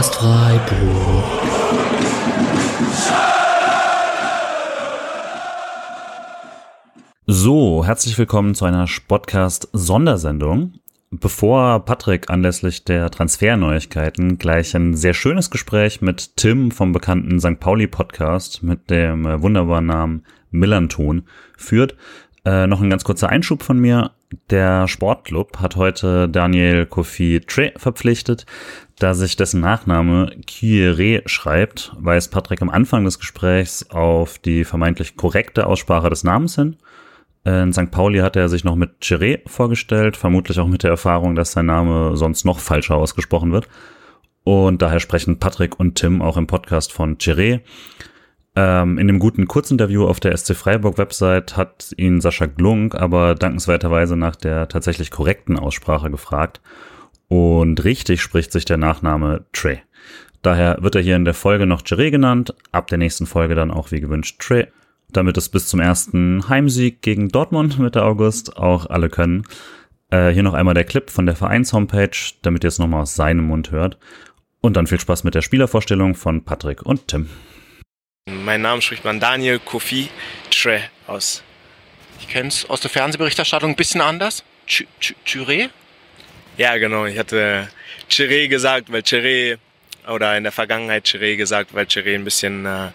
Podcast Freiburg. So, herzlich willkommen zu einer Podcast-Sondersendung. Bevor Patrick anlässlich der Transferneuigkeiten gleich ein sehr schönes Gespräch mit Tim vom bekannten St. Pauli Podcast mit dem äh, wunderbaren Namen Millanton führt, äh, noch ein ganz kurzer Einschub von mir. Der Sportclub hat heute Daniel Kofi Tre verpflichtet. Da sich dessen Nachname Kyrie schreibt, weist Patrick am Anfang des Gesprächs auf die vermeintlich korrekte Aussprache des Namens hin. In St. Pauli hat er sich noch mit Chiré vorgestellt, vermutlich auch mit der Erfahrung, dass sein Name sonst noch falscher ausgesprochen wird. Und daher sprechen Patrick und Tim auch im Podcast von Chiré. Ähm, in dem guten Kurzinterview auf der SC Freiburg Website hat ihn Sascha Glunk aber dankenswerterweise nach der tatsächlich korrekten Aussprache gefragt. Und richtig spricht sich der Nachname Trey. Daher wird er hier in der Folge noch Chiré genannt, ab der nächsten Folge dann auch wie gewünscht Trey damit es bis zum ersten Heimsieg gegen Dortmund Mitte August auch alle können. Äh, hier noch einmal der Clip von der Vereins-Homepage, damit ihr es nochmal aus seinem Mund hört. Und dann viel Spaß mit der Spielervorstellung von Patrick und Tim. Mein Name spricht man Daniel Kofi Tre aus. Ich kenne es aus der Fernsehberichterstattung ein bisschen anders. Chiré? Ja, genau. Ich hatte Chiré gesagt, weil Chiré, oder in der Vergangenheit Chiré gesagt, weil Chiré ein bisschen, äh,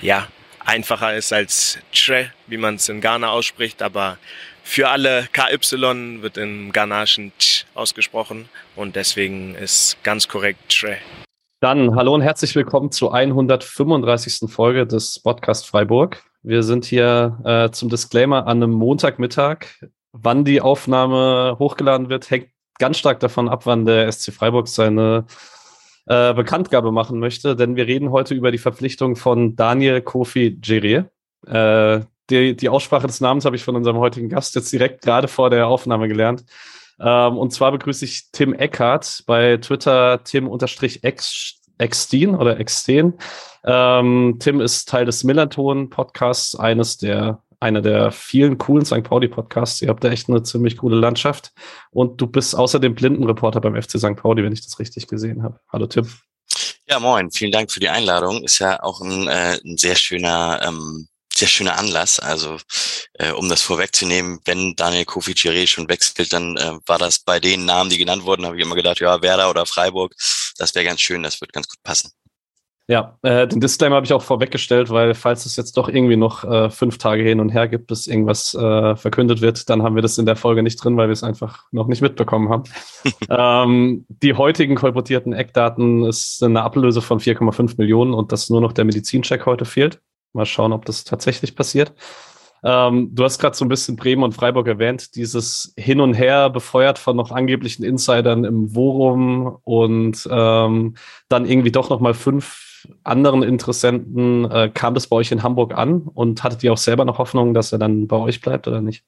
ja, einfacher ist als Tre, wie man es in Ghana ausspricht, aber für alle KY wird im Ghanaischen Ch ausgesprochen und deswegen ist ganz korrekt Tre. Dann hallo und herzlich willkommen zur 135. Folge des Podcast Freiburg. Wir sind hier äh, zum Disclaimer an einem Montagmittag. Wann die Aufnahme hochgeladen wird, hängt ganz stark davon ab, wann der SC Freiburg seine äh, Bekanntgabe machen möchte, denn wir reden heute über die Verpflichtung von Daniel Kofi Djere. Äh, die, die Aussprache des Namens habe ich von unserem heutigen Gast jetzt direkt gerade vor der Aufnahme gelernt. Ähm, und zwar begrüße ich Tim Eckhardt bei Twitter Tim-Extin oder Exten. Ähm, Tim ist Teil des Millerton-Podcasts, eines der einer der vielen coolen St. Pauli-Podcasts. Ihr habt da echt eine ziemlich coole Landschaft. Und du bist außerdem Blindenreporter beim FC St. Pauli, wenn ich das richtig gesehen habe. Hallo Tim. Ja, moin. Vielen Dank für die Einladung. Ist ja auch ein, äh, ein sehr schöner, ähm, sehr schöner Anlass. Also, äh, um das vorwegzunehmen, wenn Daniel Kofi Chiré schon wechselt, dann äh, war das bei den Namen, die genannt wurden, habe ich immer gedacht, ja, Werder oder Freiburg, das wäre ganz schön, das wird ganz gut passen. Ja, äh, den Disclaimer habe ich auch vorweggestellt, weil falls es jetzt doch irgendwie noch äh, fünf Tage hin und her gibt, bis irgendwas äh, verkündet wird, dann haben wir das in der Folge nicht drin, weil wir es einfach noch nicht mitbekommen haben. ähm, die heutigen kolportierten Eckdaten ist eine Ablöse von 4,5 Millionen und dass nur noch der Medizincheck heute fehlt. Mal schauen, ob das tatsächlich passiert. Ähm, du hast gerade so ein bisschen Bremen und Freiburg erwähnt, dieses Hin und Her befeuert von noch angeblichen Insidern im Worum und ähm, dann irgendwie doch noch mal fünf anderen Interessenten äh, kam das bei euch in Hamburg an und hattet ihr auch selber noch Hoffnung, dass er dann bei euch bleibt oder nicht?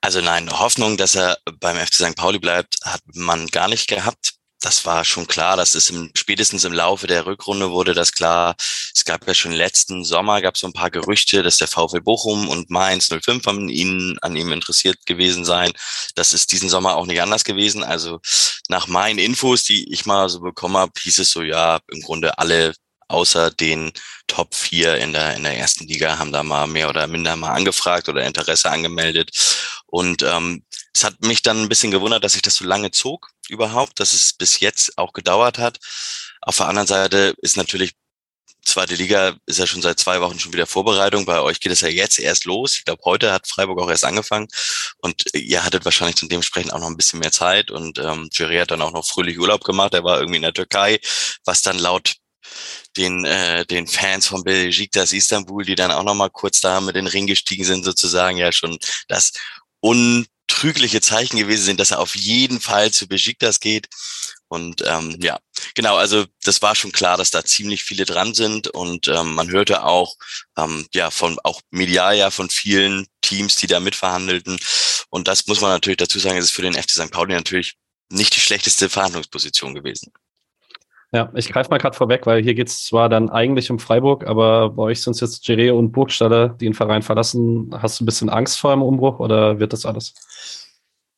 Also nein, Hoffnung, dass er beim FC St. Pauli bleibt, hat man gar nicht gehabt. Das war schon klar, das ist im, spätestens im Laufe der Rückrunde wurde das klar. Es gab ja schon letzten Sommer gab es so ein paar Gerüchte, dass der VfL Bochum und Mainz 05 an ihn, an ihm interessiert gewesen sein. Das ist diesen Sommer auch nicht anders gewesen. Also nach meinen Infos, die ich mal so bekommen habe, hieß es so, ja, im Grunde alle außer den Top 4 in der, in der ersten Liga haben da mal mehr oder minder mal angefragt oder Interesse angemeldet. Und ähm, es hat mich dann ein bisschen gewundert, dass sich das so lange zog überhaupt, dass es bis jetzt auch gedauert hat. Auf der anderen Seite ist natürlich zweite Liga ist ja schon seit zwei Wochen schon wieder Vorbereitung. Bei euch geht es ja jetzt erst los. Ich glaube, heute hat Freiburg auch erst angefangen und ihr hattet wahrscheinlich dann dementsprechend auch noch ein bisschen mehr Zeit und ähm, Jerry hat dann auch noch fröhlich Urlaub gemacht. Er war irgendwie in der Türkei, was dann laut den, äh, den Fans von Besiktas Istanbul, die dann auch noch mal kurz da mit den Ring gestiegen sind, sozusagen ja schon das untrügliche Zeichen gewesen sind, dass er auf jeden Fall zu Besiktas geht. Und ähm, ja, genau, also das war schon klar, dass da ziemlich viele dran sind und ähm, man hörte auch ähm, ja von auch medial ja von vielen Teams, die da mitverhandelten. Und das muss man natürlich dazu sagen, ist für den FC St. Pauli natürlich nicht die schlechteste Verhandlungsposition gewesen. Ja, ich greife mal gerade vorweg, weil hier geht es zwar dann eigentlich um Freiburg, aber bei euch sind es jetzt Jere und Burgstaller, die den Verein verlassen. Hast du ein bisschen Angst vor einem Umbruch oder wird das alles?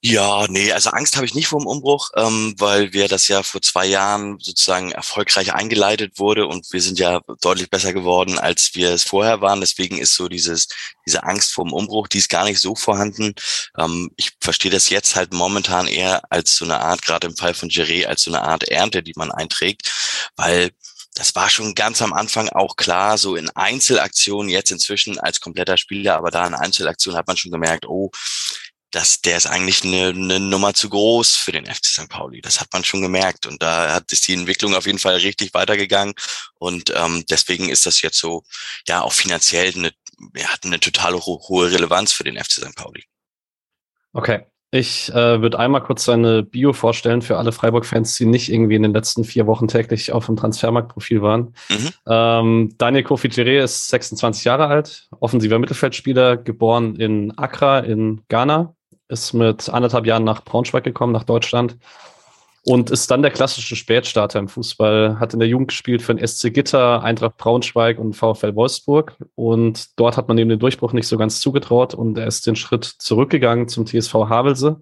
Ja, nee, also Angst habe ich nicht vor dem Umbruch, ähm, weil wir das ja vor zwei Jahren sozusagen erfolgreich eingeleitet wurde und wir sind ja deutlich besser geworden, als wir es vorher waren. Deswegen ist so dieses, diese Angst vor dem Umbruch, die ist gar nicht so vorhanden. Ähm, ich verstehe das jetzt halt momentan eher als so eine Art, gerade im Fall von Jerry, als so eine Art Ernte, die man einträgt, weil das war schon ganz am Anfang auch klar, so in Einzelaktionen, jetzt inzwischen als kompletter Spieler, aber da in Einzelaktionen hat man schon gemerkt, oh, dass der ist eigentlich eine, eine Nummer zu groß für den FC St. Pauli. Das hat man schon gemerkt. Und da hat ist die Entwicklung auf jeden Fall richtig weitergegangen. Und ähm, deswegen ist das jetzt so, ja, auch finanziell eine, hat eine total ho hohe Relevanz für den FC St. Pauli. Okay. Ich äh, würde einmal kurz seine Bio vorstellen für alle Freiburg-Fans, die nicht irgendwie in den letzten vier Wochen täglich auf dem Transfermarktprofil waren. Mhm. Ähm, Daniel Kofi ist 26 Jahre alt, offensiver Mittelfeldspieler, geboren in Accra in Ghana, ist mit anderthalb Jahren nach Braunschweig gekommen, nach Deutschland und ist dann der klassische Spätstarter im Fußball. Hat in der Jugend gespielt für den SC Gitter, Eintracht Braunschweig und VfL Wolfsburg. Und dort hat man ihm den Durchbruch nicht so ganz zugetraut und er ist den Schritt zurückgegangen zum TSV Havelse.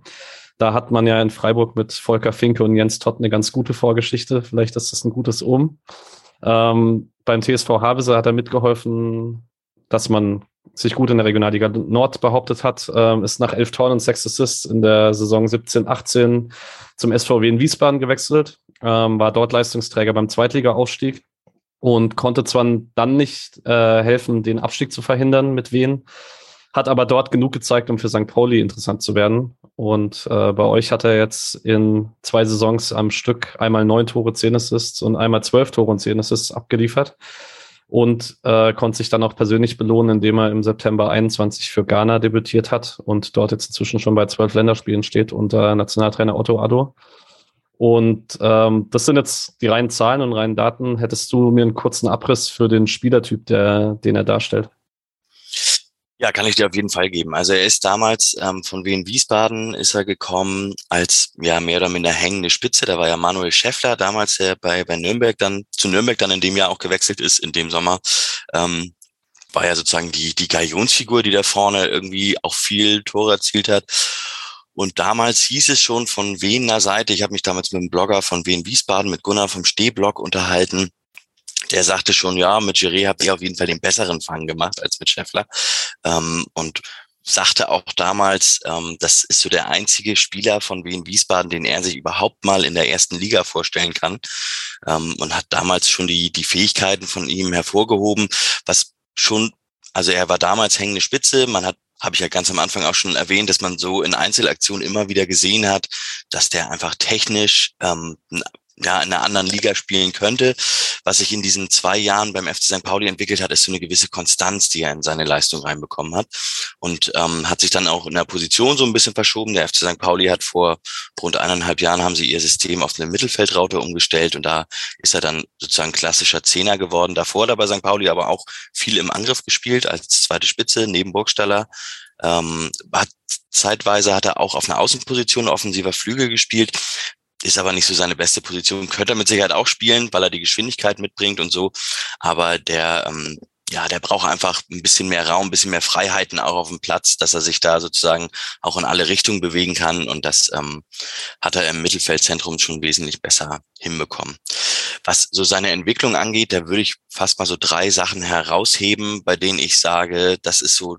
Da hat man ja in Freiburg mit Volker Finke und Jens Tott eine ganz gute Vorgeschichte. Vielleicht ist das ein gutes Um. Ähm, beim TSV Havelse hat er mitgeholfen, dass man sich gut in der Regionalliga Nord behauptet hat, ähm, ist nach elf Toren und sechs Assists in der Saison 17, 18 zum SVW in Wiesbaden gewechselt, ähm, war dort Leistungsträger beim Zweitliga-Aufstieg und konnte zwar dann nicht äh, helfen, den Abstieg zu verhindern mit Wien, hat aber dort genug gezeigt, um für St. Pauli interessant zu werden. Und äh, bei euch hat er jetzt in zwei Saisons am Stück einmal neun Tore, zehn Assists und einmal zwölf Tore und zehn Assists abgeliefert und äh, konnte sich dann auch persönlich belohnen, indem er im September 21 für Ghana debütiert hat und dort jetzt inzwischen schon bei zwölf Länderspielen steht unter Nationaltrainer Otto Addo. Und ähm, das sind jetzt die reinen Zahlen und reinen Daten. Hättest du mir einen kurzen Abriss für den Spielertyp, der, den er darstellt? Ja, kann ich dir auf jeden Fall geben. Also er ist damals ähm, von Wien Wiesbaden ist er gekommen als ja mehr oder minder hängende Spitze. Da war ja Manuel Schäffler damals, der bei, bei Nürnberg dann zu Nürnberg dann in dem Jahr auch gewechselt ist, in dem Sommer. Ähm, war ja sozusagen die, die Galionsfigur, die da vorne irgendwie auch viel Tore erzielt hat. Und damals hieß es schon von Wiener Seite, ich habe mich damals mit einem Blogger von Wien Wiesbaden, mit Gunnar vom Stehblock unterhalten, der sagte schon, ja, mit Giré habt ihr auf jeden Fall den besseren Fang gemacht als mit Scheffler. Ähm, und sagte auch damals, ähm, das ist so der einzige Spieler von Wien Wiesbaden, den er sich überhaupt mal in der ersten Liga vorstellen kann. Ähm, und hat damals schon die, die Fähigkeiten von ihm hervorgehoben, was schon, also er war damals hängende Spitze, man hat habe ich ja ganz am Anfang auch schon erwähnt, dass man so in Einzelaktionen immer wieder gesehen hat, dass der einfach technisch ähm, ja, in einer anderen Liga spielen könnte. Was sich in diesen zwei Jahren beim FC St. Pauli entwickelt hat, ist so eine gewisse Konstanz, die er in seine Leistung reinbekommen hat. Und ähm, hat sich dann auch in der Position so ein bisschen verschoben. Der FC St. Pauli hat vor rund eineinhalb Jahren haben sie ihr System auf eine Mittelfeldraute umgestellt und da ist er dann sozusagen klassischer Zehner geworden. Davor hat bei St. Pauli aber auch viel im Angriff gespielt als zweite Spitze neben Burgstaller. Ähm, hat zeitweise hat er auch auf einer Außenposition offensiver Flügel gespielt ist aber nicht so seine beste Position. Könnte er mit Sicherheit auch spielen, weil er die Geschwindigkeit mitbringt und so. Aber der, ähm, ja, der braucht einfach ein bisschen mehr Raum, ein bisschen mehr Freiheiten auch auf dem Platz, dass er sich da sozusagen auch in alle Richtungen bewegen kann. Und das ähm, hat er im Mittelfeldzentrum schon wesentlich besser hinbekommen. Was so seine Entwicklung angeht, da würde ich fast mal so drei Sachen herausheben, bei denen ich sage, das ist so,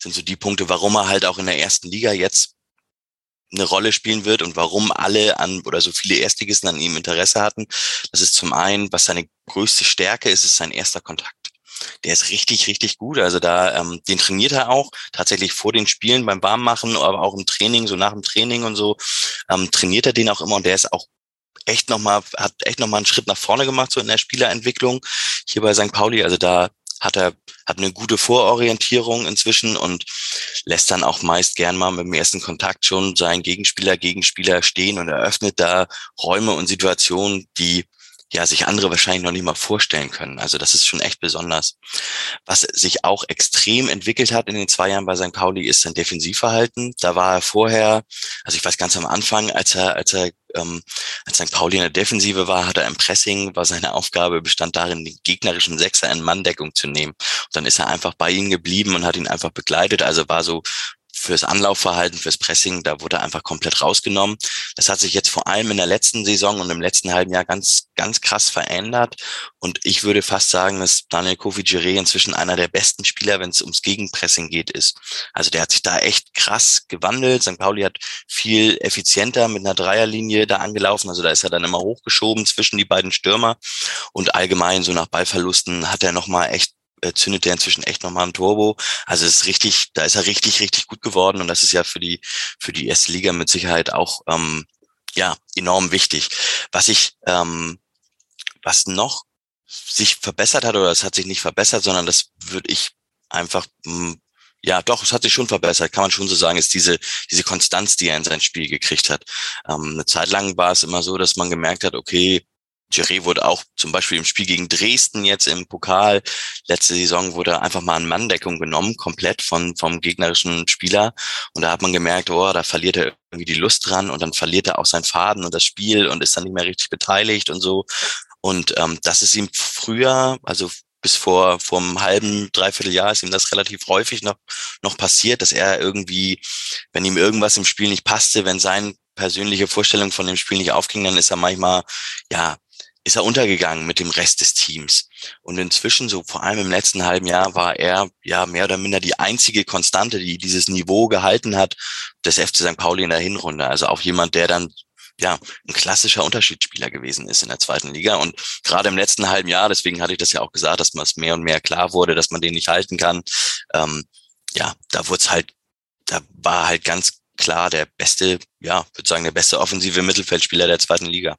sind so die Punkte, warum er halt auch in der ersten Liga jetzt eine Rolle spielen wird und warum alle an oder so viele Erstligisten an ihm Interesse hatten. Das ist zum einen, was seine größte Stärke ist, ist sein erster Kontakt. Der ist richtig, richtig gut. Also da, ähm, den trainiert er auch tatsächlich vor den Spielen beim Warmmachen, aber auch im Training, so nach dem Training und so, ähm, trainiert er den auch immer und der ist auch echt nochmal, hat echt nochmal einen Schritt nach vorne gemacht, so in der Spielerentwicklung hier bei St. Pauli. Also da hat er hat eine gute Vororientierung inzwischen und lässt dann auch meist gern mal mit dem ersten Kontakt schon seinen Gegenspieler, Gegenspieler stehen und eröffnet da Räume und Situationen, die ja sich andere wahrscheinlich noch nicht mal vorstellen können. Also das ist schon echt besonders. Was sich auch extrem entwickelt hat in den zwei Jahren bei St. Pauli ist sein Defensivverhalten. Da war er vorher, also ich weiß ganz am Anfang, als er als er ähm, als St. Pauli in der Defensive war, hat er im Pressing, war seine Aufgabe, bestand darin, den gegnerischen Sechser in Manndeckung zu nehmen. Und dann ist er einfach bei ihm geblieben und hat ihn einfach begleitet. Also war so fürs Anlaufverhalten, fürs Pressing, da wurde einfach komplett rausgenommen. Das hat sich jetzt vor allem in der letzten Saison und im letzten halben Jahr ganz, ganz krass verändert. Und ich würde fast sagen, dass Daniel Kofi-Giré inzwischen einer der besten Spieler, wenn es ums Gegenpressing geht, ist. Also der hat sich da echt krass gewandelt. St. Pauli hat viel effizienter mit einer Dreierlinie da angelaufen. Also da ist er dann immer hochgeschoben zwischen die beiden Stürmer. Und allgemein so nach Ballverlusten hat er nochmal echt zündet der inzwischen echt nochmal ein Turbo. Also es ist richtig, da ist er richtig, richtig gut geworden und das ist ja für die, für die erste Liga mit Sicherheit auch, ähm, ja, enorm wichtig. Was ich, ähm, was noch sich verbessert hat oder es hat sich nicht verbessert, sondern das würde ich einfach, mh, hm, ja, doch, es hat sich schon verbessert, kann man schon so sagen, ist diese, diese Konstanz, die er in sein Spiel gekriegt hat. Ähm, eine Zeit lang war es immer so, dass man gemerkt hat, okay, Thierry wurde auch zum Beispiel im Spiel gegen Dresden jetzt im Pokal, letzte Saison wurde einfach mal in Manndeckung genommen, komplett von, vom gegnerischen Spieler. Und da hat man gemerkt, oh, da verliert er irgendwie die Lust dran und dann verliert er auch seinen Faden und das Spiel und ist dann nicht mehr richtig beteiligt und so. Und ähm, das ist ihm früher, also bis vor, vor einem halben, dreiviertel Jahr ist ihm das relativ häufig noch, noch passiert, dass er irgendwie, wenn ihm irgendwas im Spiel nicht passte, wenn sein persönliche Vorstellung von dem Spiel nicht aufging, dann ist er manchmal, ja, ist er untergegangen mit dem Rest des Teams. Und inzwischen, so vor allem im letzten halben Jahr, war er ja mehr oder minder die einzige Konstante, die dieses Niveau gehalten hat des FC St. Pauli in der Hinrunde. Also auch jemand, der dann ja, ein klassischer Unterschiedsspieler gewesen ist in der zweiten Liga. Und gerade im letzten halben Jahr, deswegen hatte ich das ja auch gesagt, dass man es mehr und mehr klar wurde, dass man den nicht halten kann. Ähm, ja, da wurde halt, da war halt ganz klar der beste, ja, würde sagen, der beste offensive Mittelfeldspieler der zweiten Liga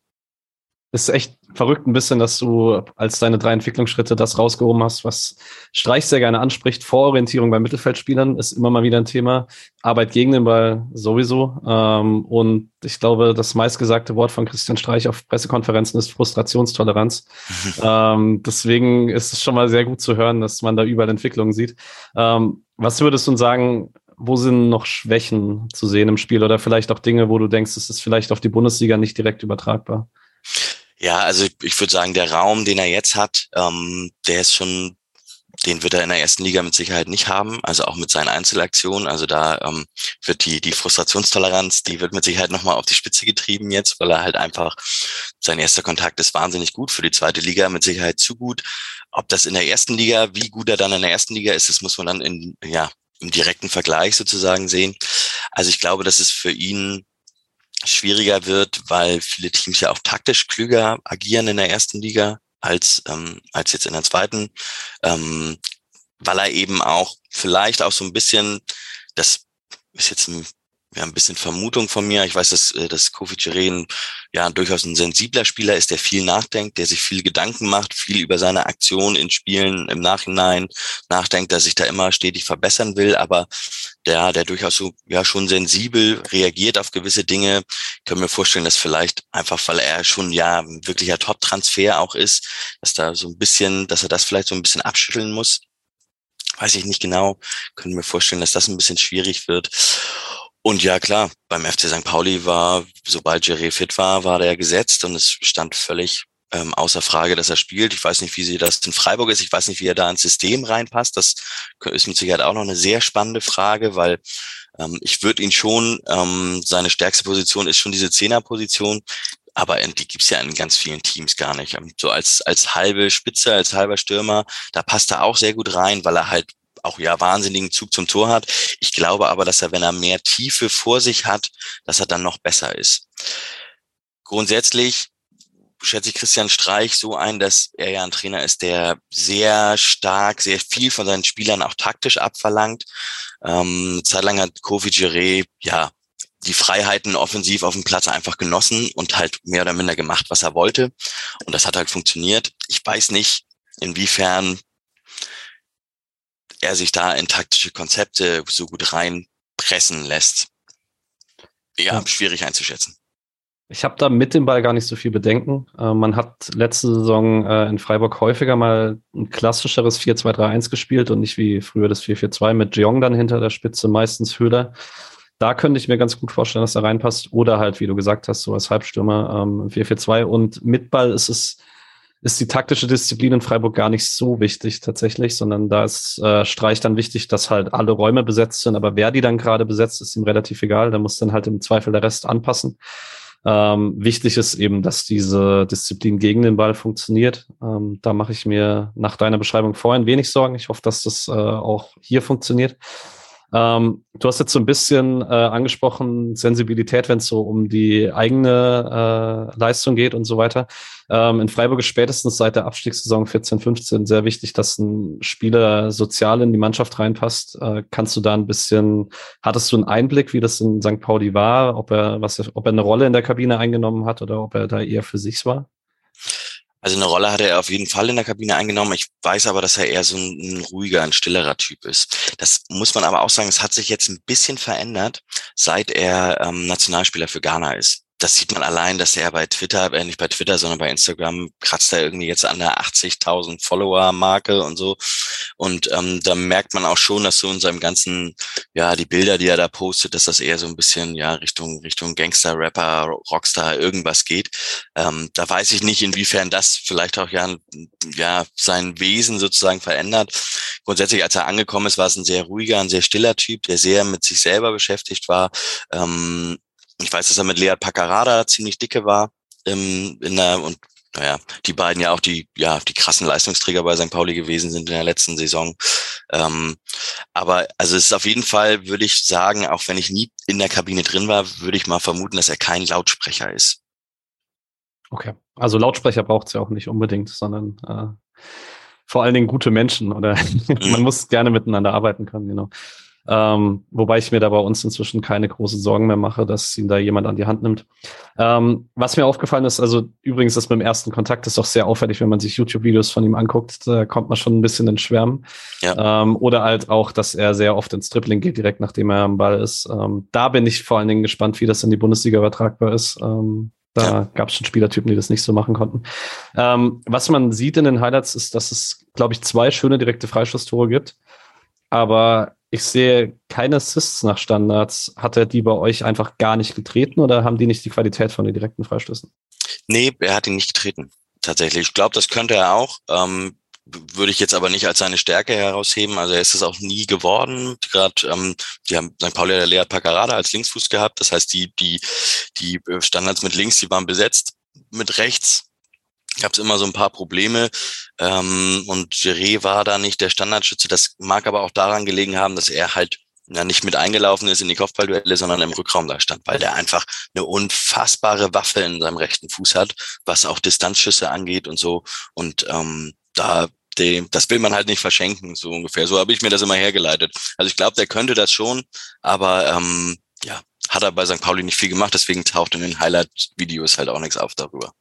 ist echt verrückt ein bisschen, dass du als deine drei Entwicklungsschritte das rausgehoben hast, was Streich sehr gerne anspricht. Vororientierung bei Mittelfeldspielern ist immer mal wieder ein Thema. Arbeit gegen den Ball sowieso. Ähm, und ich glaube, das meistgesagte Wort von Christian Streich auf Pressekonferenzen ist Frustrationstoleranz. ähm, deswegen ist es schon mal sehr gut zu hören, dass man da überall Entwicklungen sieht. Ähm, was würdest du sagen, wo sind noch Schwächen zu sehen im Spiel oder vielleicht auch Dinge, wo du denkst, es ist vielleicht auf die Bundesliga nicht direkt übertragbar? Ja, also ich, ich würde sagen, der Raum, den er jetzt hat, ähm, der ist schon, den wird er in der ersten Liga mit Sicherheit nicht haben. Also auch mit seinen Einzelaktionen. Also da ähm, wird die die Frustrationstoleranz, die wird mit Sicherheit nochmal auf die Spitze getrieben jetzt, weil er halt einfach sein erster Kontakt ist wahnsinnig gut für die zweite Liga, mit Sicherheit zu gut. Ob das in der ersten Liga, wie gut er dann in der ersten Liga ist, das muss man dann in ja im direkten Vergleich sozusagen sehen. Also ich glaube, dass es für ihn schwieriger wird, weil viele Teams ja auch taktisch klüger agieren in der ersten Liga als, ähm, als jetzt in der zweiten, ähm, weil er eben auch vielleicht auch so ein bisschen, das ist jetzt ein ja, ein bisschen Vermutung von mir. Ich weiß, dass, äh, dass Kofi Chiren ja durchaus ein sensibler Spieler ist, der viel nachdenkt, der sich viel Gedanken macht, viel über seine Aktion in Spielen im Nachhinein nachdenkt, dass sich da immer stetig verbessern will, aber der, der durchaus so, ja, schon sensibel reagiert auf gewisse Dinge. Ich kann mir vorstellen, dass vielleicht einfach, weil er schon ja ein wirklicher Top-Transfer auch ist, dass da so ein bisschen, dass er das vielleicht so ein bisschen abschütteln muss. Weiß ich nicht genau. Können mir vorstellen, dass das ein bisschen schwierig wird. Und ja, klar, beim FC St. Pauli war, sobald Jerry fit war, war der gesetzt und es stand völlig ähm, außer Frage, dass er spielt. Ich weiß nicht, wie sie das in Freiburg ist. Ich weiß nicht, wie er da ins System reinpasst. Das ist mit Sicherheit auch noch eine sehr spannende Frage, weil ähm, ich würde ihn schon, ähm, seine stärkste Position ist schon diese Zehnerposition. Aber die gibt's ja in ganz vielen Teams gar nicht. Ähm, so als, als halbe Spitze, als halber Stürmer, da passt er auch sehr gut rein, weil er halt auch ja wahnsinnigen Zug zum Tor hat. Ich glaube aber, dass er, wenn er mehr Tiefe vor sich hat, dass er dann noch besser ist. Grundsätzlich schätze ich Christian Streich so ein, dass er ja ein Trainer ist, der sehr stark, sehr viel von seinen Spielern auch taktisch abverlangt. Ähm, zeitlang hat Kofi Giré, ja, die Freiheiten offensiv auf dem Platz einfach genossen und halt mehr oder minder gemacht, was er wollte. Und das hat halt funktioniert. Ich weiß nicht, inwiefern er sich da in taktische Konzepte so gut reinpressen lässt. Ja, ja. schwierig einzuschätzen. Ich habe da mit dem Ball gar nicht so viel Bedenken. Äh, man hat letzte Saison äh, in Freiburg häufiger mal ein klassischeres 4-2-3-1 gespielt und nicht wie früher das 4-4-2 mit Jeong dann hinter der Spitze, meistens Höhler. Da könnte ich mir ganz gut vorstellen, dass er reinpasst. Oder halt, wie du gesagt hast, so als Halbstürmer ähm, 4-4-2. Und mit Ball ist es ist die taktische Disziplin in Freiburg gar nicht so wichtig tatsächlich, sondern da ist äh, Streich dann wichtig, dass halt alle Räume besetzt sind. Aber wer die dann gerade besetzt, ist ihm relativ egal. Da muss dann halt im Zweifel der Rest anpassen. Ähm, wichtig ist eben, dass diese Disziplin gegen den Ball funktioniert. Ähm, da mache ich mir nach deiner Beschreibung vorhin wenig Sorgen. Ich hoffe, dass das äh, auch hier funktioniert. Ähm, du hast jetzt so ein bisschen äh, angesprochen, Sensibilität, wenn es so um die eigene äh, Leistung geht und so weiter. Ähm, in Freiburg ist spätestens seit der Abstiegssaison 14, 15 sehr wichtig, dass ein Spieler sozial in die Mannschaft reinpasst. Äh, kannst du da ein bisschen, hattest du einen Einblick, wie das in St. Pauli war, ob er, was, ob er eine Rolle in der Kabine eingenommen hat oder ob er da eher für sich war? Also eine Rolle hat er auf jeden Fall in der Kabine eingenommen. Ich weiß aber, dass er eher so ein, ruhiger, ein stillerer Typ ist. Das muss man aber auch sagen, es hat sich jetzt ein bisschen verändert, seit er ähm, Nationalspieler für Ghana ist das sieht man allein, dass er bei Twitter, äh, nicht bei Twitter, sondern bei Instagram kratzt er irgendwie jetzt an der 80.000 Follower-Marke und so. Und ähm, da merkt man auch schon, dass so in seinem ganzen, ja, die Bilder, die er da postet, dass das eher so ein bisschen, ja, Richtung, Richtung Gangster, Rapper, Rockstar, irgendwas geht. Ähm, da weiß ich nicht, inwiefern das vielleicht auch ja, ja sein Wesen sozusagen verändert. Grundsätzlich, als er angekommen ist, war es ein sehr ruhiger, ein sehr stiller Typ, der sehr mit sich selber beschäftigt war. Ähm, ich weiß, dass er mit Lea Paccarada ziemlich dicke war ähm, in der, und naja, die beiden ja auch die, ja, die krassen Leistungsträger bei St. Pauli gewesen sind in der letzten Saison. Ähm, aber also es ist auf jeden Fall, würde ich sagen, auch wenn ich nie in der Kabine drin war, würde ich mal vermuten, dass er kein Lautsprecher ist. Okay, also Lautsprecher braucht es ja auch nicht unbedingt, sondern äh, vor allen Dingen gute Menschen oder man mhm. muss gerne miteinander arbeiten können, genau. Ähm, wobei ich mir da bei uns inzwischen keine großen Sorgen mehr mache, dass ihn da jemand an die Hand nimmt. Ähm, was mir aufgefallen ist, also übrigens das mit dem ersten Kontakt ist doch sehr auffällig, wenn man sich YouTube-Videos von ihm anguckt, da kommt man schon ein bisschen ins Schwärmen. Ja. Ähm, oder halt auch, dass er sehr oft ins Tripling geht, direkt nachdem er am Ball ist. Ähm, da bin ich vor allen Dingen gespannt, wie das in die Bundesliga übertragbar ist. Ähm, da ja. gab es schon Spielertypen, die das nicht so machen konnten. Ähm, was man sieht in den Highlights ist, dass es, glaube ich, zwei schöne direkte Freistoßtore gibt. Aber ich sehe keine Assists nach Standards. Hat er die bei euch einfach gar nicht getreten oder haben die nicht die Qualität von den direkten Freistößen? Nee, er hat ihn nicht getreten. Tatsächlich. Ich glaube, das könnte er auch. Ähm, würde ich jetzt aber nicht als seine Stärke herausheben. Also er ist es auch nie geworden. Gerade ähm, die haben St. Pauli der Lea Paccarada als Linksfuß gehabt. Das heißt, die, die, die Standards mit links, die waren besetzt. Mit rechts gab es immer so ein paar Probleme. Ähm, und Geré war da nicht der Standardschütze. Das mag aber auch daran gelegen haben, dass er halt ja, nicht mit eingelaufen ist in die Kopfballduelle, sondern im Rückraum da stand, weil der einfach eine unfassbare Waffe in seinem rechten Fuß hat, was auch Distanzschüsse angeht und so. Und ähm, da dem, das will man halt nicht verschenken, so ungefähr. So habe ich mir das immer hergeleitet. Also ich glaube, der könnte das schon, aber ähm, ja, hat er bei St. Pauli nicht viel gemacht, deswegen taucht in den Highlight-Videos halt auch nichts auf darüber.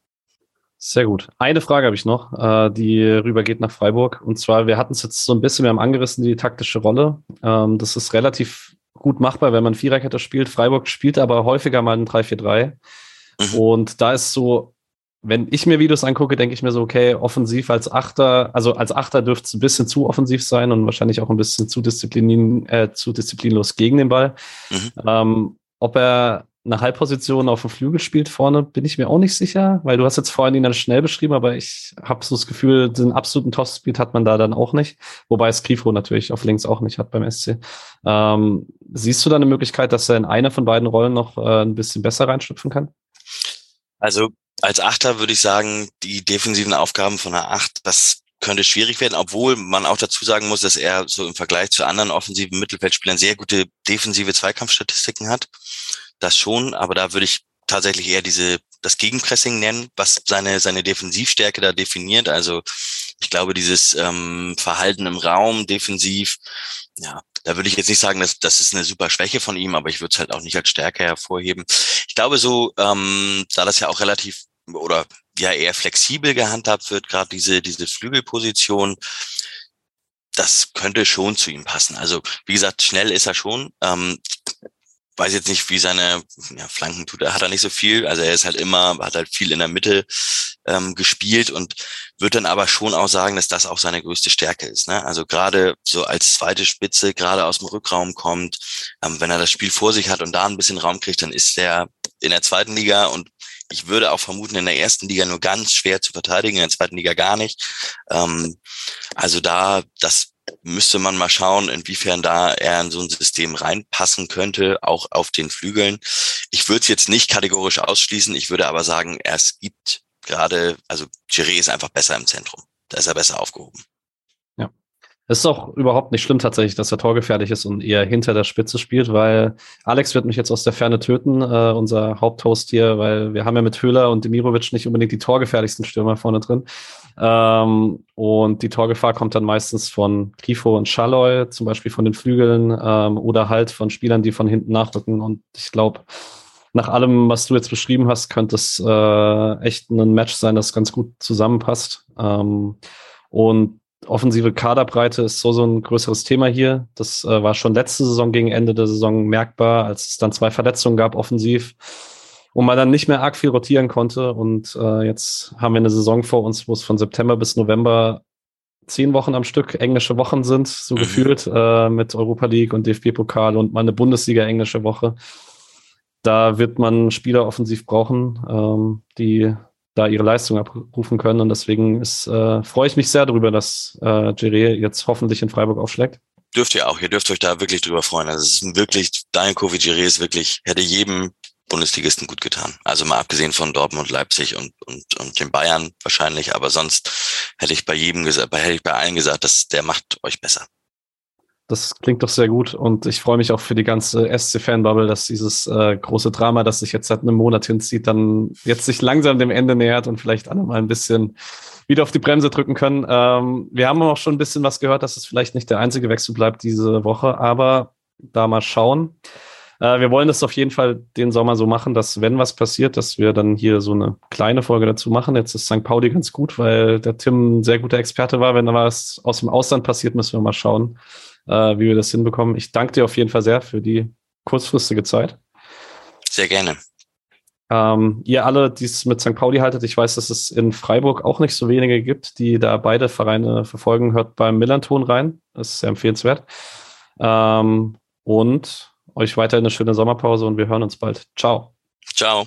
Sehr gut. Eine Frage habe ich noch, äh, die rübergeht nach Freiburg. Und zwar, wir hatten es jetzt so ein bisschen, wir haben angerissen, die taktische Rolle. Ähm, das ist relativ gut machbar, wenn man Viererkette spielt. Freiburg spielt aber häufiger mal ein 3-4-3. Mhm. Und da ist so, wenn ich mir Videos angucke, denke ich mir so, okay, offensiv als Achter, also als Achter dürfte es ein bisschen zu offensiv sein und wahrscheinlich auch ein bisschen zu, disziplin, äh, zu disziplinlos gegen den Ball. Mhm. Ähm, ob er eine Halbposition auf dem Flügel spielt vorne, bin ich mir auch nicht sicher, weil du hast jetzt vorhin ihn dann schnell beschrieben, aber ich habe so das Gefühl, den absoluten Topspeed hat man da dann auch nicht, wobei es Grifo natürlich auf links auch nicht hat beim SC. Ähm, siehst du da eine Möglichkeit, dass er in einer von beiden Rollen noch äh, ein bisschen besser reinschlüpfen kann? Also als Achter würde ich sagen, die defensiven Aufgaben von der Acht, das könnte schwierig werden, obwohl man auch dazu sagen muss, dass er so im Vergleich zu anderen offensiven Mittelfeldspielern sehr gute defensive Zweikampfstatistiken hat das schon, aber da würde ich tatsächlich eher diese das Gegenpressing nennen, was seine seine Defensivstärke da definiert. Also ich glaube, dieses ähm, Verhalten im Raum defensiv, ja, da würde ich jetzt nicht sagen, dass das ist eine super Schwäche von ihm, aber ich würde es halt auch nicht als Stärke hervorheben. Ich glaube so, ähm, da das ja auch relativ oder ja eher flexibel gehandhabt wird, gerade diese diese Flügelposition, das könnte schon zu ihm passen. Also wie gesagt, schnell ist er schon. Ähm, weiß jetzt nicht, wie seine ja, Flanken tut. Er hat er nicht so viel. Also er ist halt immer, hat halt viel in der Mitte ähm, gespielt und wird dann aber schon auch sagen, dass das auch seine größte Stärke ist. Ne? Also gerade so als zweite Spitze, gerade aus dem Rückraum kommt, ähm, wenn er das Spiel vor sich hat und da ein bisschen Raum kriegt, dann ist er in der zweiten Liga und Ich würde auch vermuten, in der ersten Liga nur ganz schwer zu verteidigen, in der zweiten Liga gar nicht. Ähm, also da, das müsste man mal schauen, inwiefern da er in so ein System reinpassen könnte, auch auf den Flügeln. Ich würde es jetzt nicht kategorisch ausschließen, ich würde aber sagen, es gibt gerade, also Giré ist einfach besser im Zentrum. Da ist er besser aufgehoben. Ja. Es ist auch überhaupt nicht schlimm tatsächlich, dass er torgefährlich ist und eher hinter der Spitze spielt, weil Alex wird mich jetzt aus der Ferne töten, äh, unser Haupthost hier, weil wir haben ja mit Höhler und Demirovic nicht unbedingt die torgefährlichsten Stürmer vorne drin. Ähm, und die Torgefahr kommt dann meistens von Grifo und Schalloy, zum Beispiel von den Flügeln ähm, oder halt von Spielern, die von hinten nachrücken. Und ich glaube, nach allem, was du jetzt beschrieben hast, könnte es äh, echt ein Match sein, das ganz gut zusammenpasst. Ähm, und offensive Kaderbreite ist so, so ein größeres Thema hier. Das äh, war schon letzte Saison gegen Ende der Saison merkbar, als es dann zwei Verletzungen gab offensiv und man dann nicht mehr arg viel rotieren konnte. Und äh, jetzt haben wir eine Saison vor uns, wo es von September bis November zehn Wochen am Stück englische Wochen sind, so mhm. gefühlt, äh, mit Europa League und DFB-Pokal und mal eine Bundesliga englische Woche da wird man Spieler offensiv brauchen, ähm, die da ihre Leistung abrufen können. Und deswegen ist, äh, freue ich mich sehr darüber, dass äh, Geré jetzt hoffentlich in Freiburg aufschlägt. Dürft ihr auch, ihr dürft euch da wirklich drüber freuen. Also es ist wirklich, Daniel Kovi Geré ist wirklich, hätte jedem Bundesligisten gut getan. Also mal abgesehen von Dortmund, Leipzig und, und, und den Bayern wahrscheinlich, aber sonst hätte ich bei jedem gesagt, hätte ich bei allen gesagt, dass der macht euch besser. Das klingt doch sehr gut und ich freue mich auch für die ganze SC-Fanbubble, dass dieses äh, große Drama, das sich jetzt seit einem Monat hinzieht, dann jetzt sich langsam dem Ende nähert und vielleicht alle mal ein bisschen wieder auf die Bremse drücken können. Ähm, wir haben auch schon ein bisschen was gehört, dass es vielleicht nicht der einzige Wechsel bleibt diese Woche, aber da mal schauen. Äh, wir wollen das auf jeden Fall den Sommer so machen, dass wenn was passiert, dass wir dann hier so eine kleine Folge dazu machen. Jetzt ist St. Pauli ganz gut, weil der Tim ein sehr guter Experte war. Wenn da was aus dem Ausland passiert, müssen wir mal schauen äh, wie wir das hinbekommen. Ich danke dir auf jeden Fall sehr für die kurzfristige Zeit. Sehr gerne. Ähm, ihr alle, die es mit St. Pauli haltet, ich weiß, dass es in Freiburg auch nicht so wenige gibt, die da beide Vereine verfolgen, hört beim Millanton rein. Das ist sehr empfehlenswert. Ähm, und euch weiter eine schöne Sommerpause und wir hören uns bald. Ciao. Ciao.